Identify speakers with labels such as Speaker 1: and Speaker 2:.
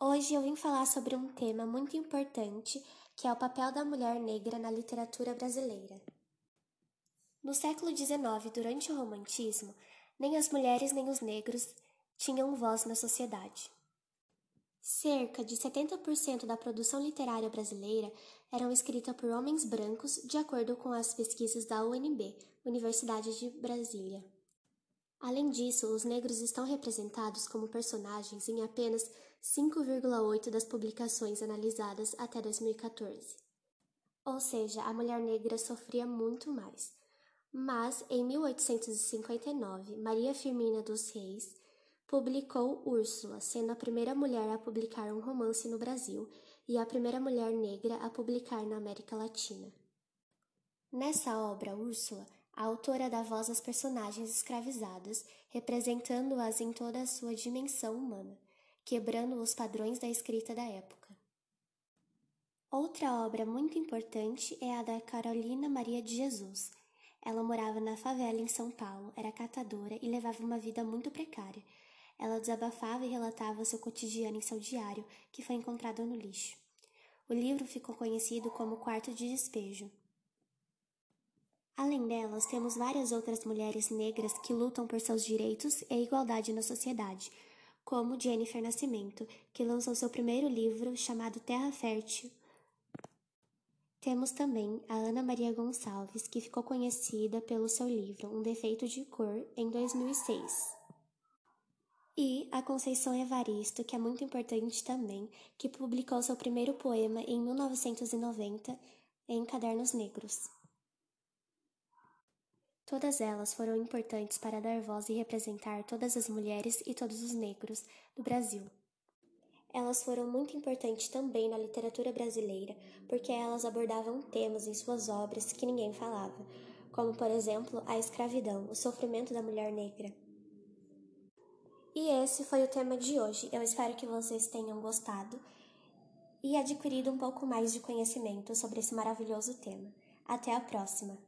Speaker 1: Hoje eu vim falar sobre um tema muito importante, que é o papel da mulher negra na literatura brasileira. No século XIX, durante o Romantismo, nem as mulheres nem os negros tinham voz na sociedade. Cerca de 70% da produção literária brasileira eram escrita por homens brancos, de acordo com as pesquisas da UNB, Universidade de Brasília. Além disso, os negros estão representados como personagens em apenas 5,8 das publicações analisadas até 2014. Ou seja, a mulher negra sofria muito mais. Mas, em 1859, Maria Firmina dos Reis publicou Úrsula, sendo a primeira mulher a publicar um romance no Brasil e a primeira mulher negra a publicar na América Latina. Nessa obra, Úrsula, a autora dá voz às personagens escravizadas, representando-as em toda a sua dimensão humana, quebrando os padrões da escrita da época. Outra obra muito importante é a da Carolina Maria de Jesus, ela morava na favela em São Paulo, era catadora e levava uma vida muito precária. Ela desabafava e relatava seu cotidiano em seu diário, que foi encontrado no lixo. O livro ficou conhecido como Quarto de Despejo. Além delas, temos várias outras mulheres negras que lutam por seus direitos e igualdade na sociedade, como Jennifer Nascimento, que lançou seu primeiro livro chamado Terra Fértil temos também a Ana Maria Gonçalves, que ficou conhecida pelo seu livro Um Defeito de Cor, em 2006. E a Conceição Evaristo, que é muito importante também, que publicou seu primeiro poema em 1990 em Cadernos Negros. Todas elas foram importantes para dar voz e representar todas as mulheres e todos os negros do Brasil. Elas foram muito importantes também na literatura brasileira, porque elas abordavam temas em suas obras que ninguém falava, como, por exemplo, a escravidão, o sofrimento da mulher negra. E esse foi o tema de hoje. Eu espero que vocês tenham gostado e adquirido um pouco mais de conhecimento sobre esse maravilhoso tema. Até a próxima!